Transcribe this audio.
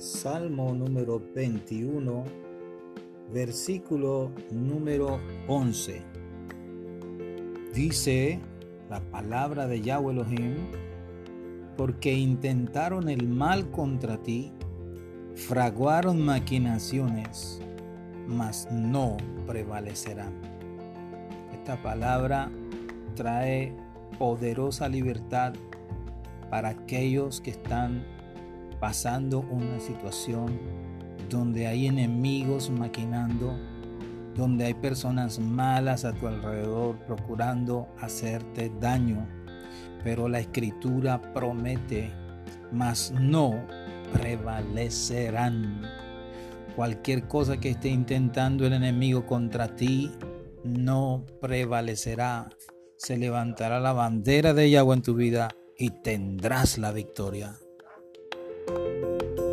Salmo número 21, versículo número 11. Dice la palabra de Yahweh Elohim, porque intentaron el mal contra ti, fraguaron maquinaciones, mas no prevalecerán. Esta palabra trae poderosa libertad para aquellos que están pasando una situación donde hay enemigos maquinando, donde hay personas malas a tu alrededor procurando hacerte daño. Pero la escritura promete, mas no prevalecerán. Cualquier cosa que esté intentando el enemigo contra ti no prevalecerá. Se levantará la bandera de Yahweh en tu vida y tendrás la victoria. Música